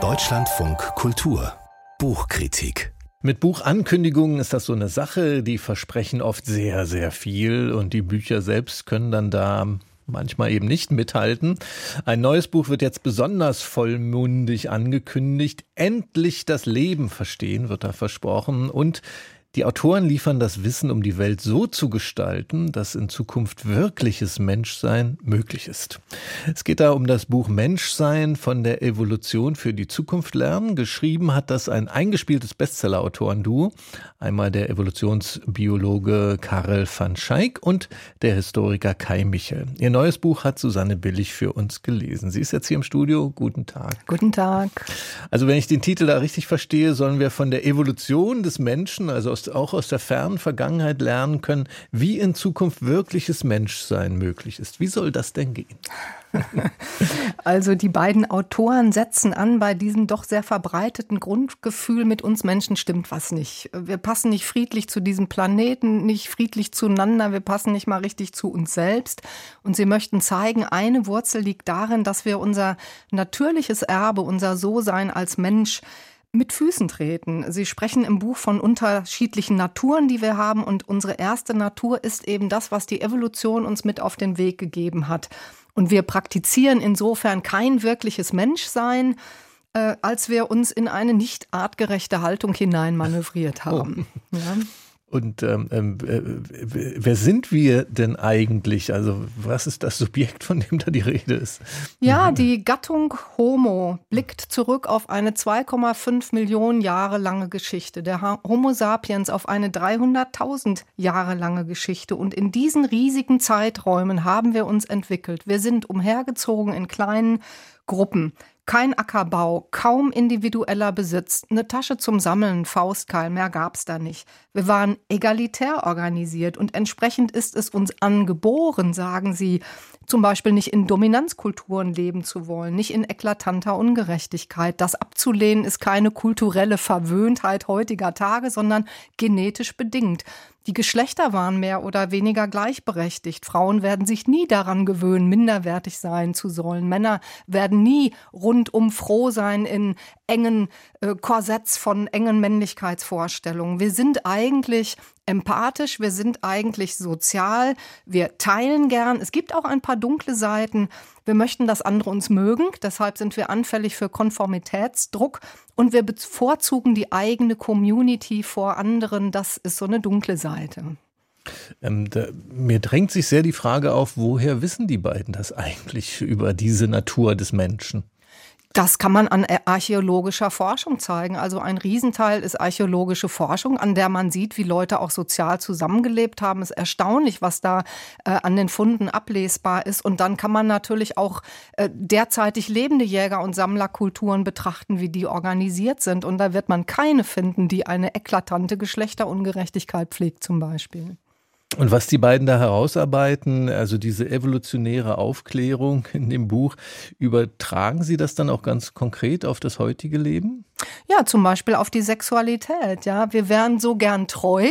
Deutschlandfunk Kultur Buchkritik mit Buchankündigungen ist das so eine Sache, die versprechen oft sehr, sehr viel und die Bücher selbst können dann da manchmal eben nicht mithalten. Ein neues Buch wird jetzt besonders vollmundig angekündigt. Endlich das Leben verstehen wird da versprochen und die Autoren liefern das Wissen, um die Welt so zu gestalten, dass in Zukunft wirkliches Menschsein möglich ist. Es geht da um das Buch Menschsein von der Evolution für die Zukunft lernen. Geschrieben hat das ein eingespieltes Bestseller-Autoren-Duo. Einmal der Evolutionsbiologe Karel van Schaik und der Historiker Kai Michel. Ihr neues Buch hat Susanne Billig für uns gelesen. Sie ist jetzt hier im Studio. Guten Tag. Guten Tag. Also wenn ich den Titel da richtig verstehe, sollen wir von der Evolution des Menschen, also aus, auch aus der fernen Vergangenheit lernen können, wie in Zukunft wirkliches Menschsein möglich ist. Wie soll das denn gehen? Also die beiden Autoren setzen an bei diesem doch sehr verbreiteten Grundgefühl, mit uns Menschen stimmt was nicht. Wir passen nicht friedlich zu diesem Planeten, nicht friedlich zueinander, wir passen nicht mal richtig zu uns selbst. Und sie möchten zeigen, eine Wurzel liegt darin, dass wir unser natürliches Erbe, unser So-Sein als Mensch mit Füßen treten. Sie sprechen im Buch von unterschiedlichen Naturen, die wir haben. Und unsere erste Natur ist eben das, was die Evolution uns mit auf den Weg gegeben hat. Und wir praktizieren insofern kein wirkliches Menschsein, äh, als wir uns in eine nicht artgerechte Haltung hineinmanövriert oh. haben. Oh. Ja. Und ähm, äh, wer sind wir denn eigentlich? Also was ist das Subjekt, von dem da die Rede ist? Ja, die Gattung Homo blickt zurück auf eine 2,5 Millionen Jahre lange Geschichte. Der Homo sapiens auf eine 300.000 Jahre lange Geschichte. Und in diesen riesigen Zeiträumen haben wir uns entwickelt. Wir sind umhergezogen in kleinen Gruppen. Kein Ackerbau, kaum individueller Besitz, eine Tasche zum Sammeln, Faustkeil, mehr gab's da nicht. Wir waren egalitär organisiert und entsprechend ist es uns angeboren, sagen sie, zum Beispiel nicht in Dominanzkulturen leben zu wollen, nicht in eklatanter Ungerechtigkeit. Das abzulehnen ist keine kulturelle Verwöhntheit heutiger Tage, sondern genetisch bedingt. Die Geschlechter waren mehr oder weniger gleichberechtigt. Frauen werden sich nie daran gewöhnen, minderwertig sein zu sollen. Männer werden nie rundum froh sein in engen äh, Korsetts von engen Männlichkeitsvorstellungen. Wir sind eigentlich empathisch, wir sind eigentlich sozial, wir teilen gern. Es gibt auch ein paar dunkle Seiten. Wir möchten, dass andere uns mögen, deshalb sind wir anfällig für Konformitätsdruck und wir bevorzugen die eigene Community vor anderen. Das ist so eine dunkle Seite. Ähm, da, mir drängt sich sehr die Frage auf, woher wissen die beiden das eigentlich über diese Natur des Menschen? Das kann man an archäologischer Forschung zeigen. Also ein Riesenteil ist archäologische Forschung, an der man sieht, wie Leute auch sozial zusammengelebt haben. Es ist erstaunlich, was da äh, an den Funden ablesbar ist. Und dann kann man natürlich auch äh, derzeitig lebende Jäger- und Sammlerkulturen betrachten, wie die organisiert sind. Und da wird man keine finden, die eine eklatante Geschlechterungerechtigkeit pflegt zum Beispiel. Und was die beiden da herausarbeiten, also diese evolutionäre Aufklärung in dem Buch, übertragen Sie das dann auch ganz konkret auf das heutige Leben? Ja, zum Beispiel auf die Sexualität. Ja, wir wären so gern treu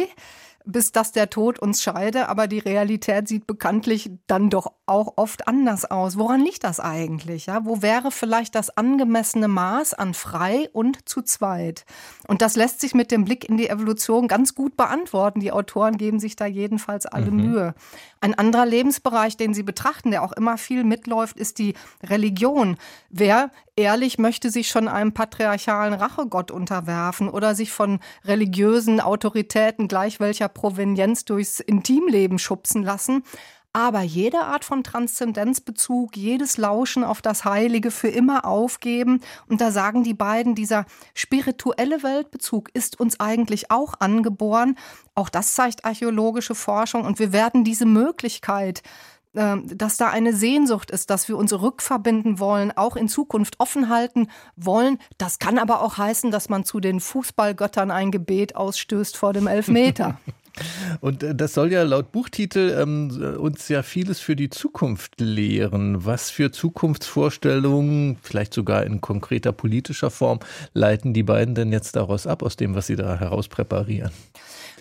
bis dass der Tod uns scheide, aber die Realität sieht bekanntlich dann doch auch oft anders aus. Woran liegt das eigentlich? Ja? Wo wäre vielleicht das angemessene Maß an frei und zu zweit? Und das lässt sich mit dem Blick in die Evolution ganz gut beantworten. Die Autoren geben sich da jedenfalls alle mhm. Mühe. Ein anderer Lebensbereich, den sie betrachten, der auch immer viel mitläuft, ist die Religion. Wer ehrlich möchte sich schon einem patriarchalen Rachegott unterwerfen oder sich von religiösen Autoritäten gleich welcher Provenienz durchs Intimleben schubsen lassen. Aber jede Art von Transzendenzbezug, jedes Lauschen auf das Heilige für immer aufgeben. Und da sagen die beiden, dieser spirituelle Weltbezug ist uns eigentlich auch angeboren. Auch das zeigt archäologische Forschung. Und wir werden diese Möglichkeit, dass da eine Sehnsucht ist, dass wir uns rückverbinden wollen, auch in Zukunft offen halten wollen. Das kann aber auch heißen, dass man zu den Fußballgöttern ein Gebet ausstößt vor dem Elfmeter. Und äh, das soll ja laut Buchtitel ähm, uns ja vieles für die Zukunft lehren. Was für Zukunftsvorstellungen, vielleicht sogar in konkreter politischer Form, leiten die beiden denn jetzt daraus ab, aus dem, was sie da heraus präparieren?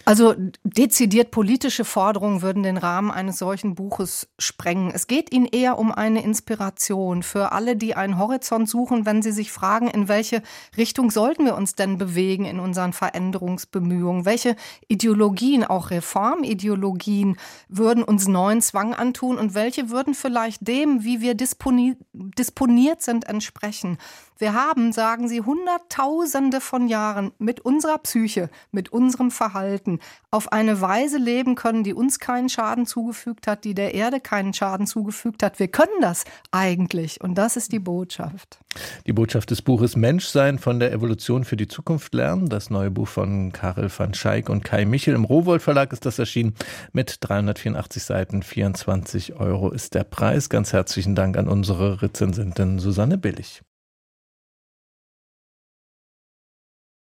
Also dezidiert politische Forderungen würden den Rahmen eines solchen Buches sprengen. Es geht Ihnen eher um eine Inspiration für alle, die einen Horizont suchen, wenn sie sich fragen, in welche Richtung sollten wir uns denn bewegen in unseren Veränderungsbemühungen? Welche Ideologien, auch Reformideologien, würden uns neuen Zwang antun und welche würden vielleicht dem, wie wir disponi disponiert sind, entsprechen? Wir haben, sagen Sie, Hunderttausende von Jahren mit unserer Psyche, mit unserem Verhalten auf eine Weise leben können, die uns keinen Schaden zugefügt hat, die der Erde keinen Schaden zugefügt hat. Wir können das eigentlich und das ist die Botschaft. Die Botschaft des Buches Menschsein von der Evolution für die Zukunft lernen. Das neue Buch von Karel van Schaik und Kai Michel. Im Rowold Verlag ist das erschienen mit 384 Seiten. 24 Euro ist der Preis. Ganz herzlichen Dank an unsere Rezensentin Susanne Billig.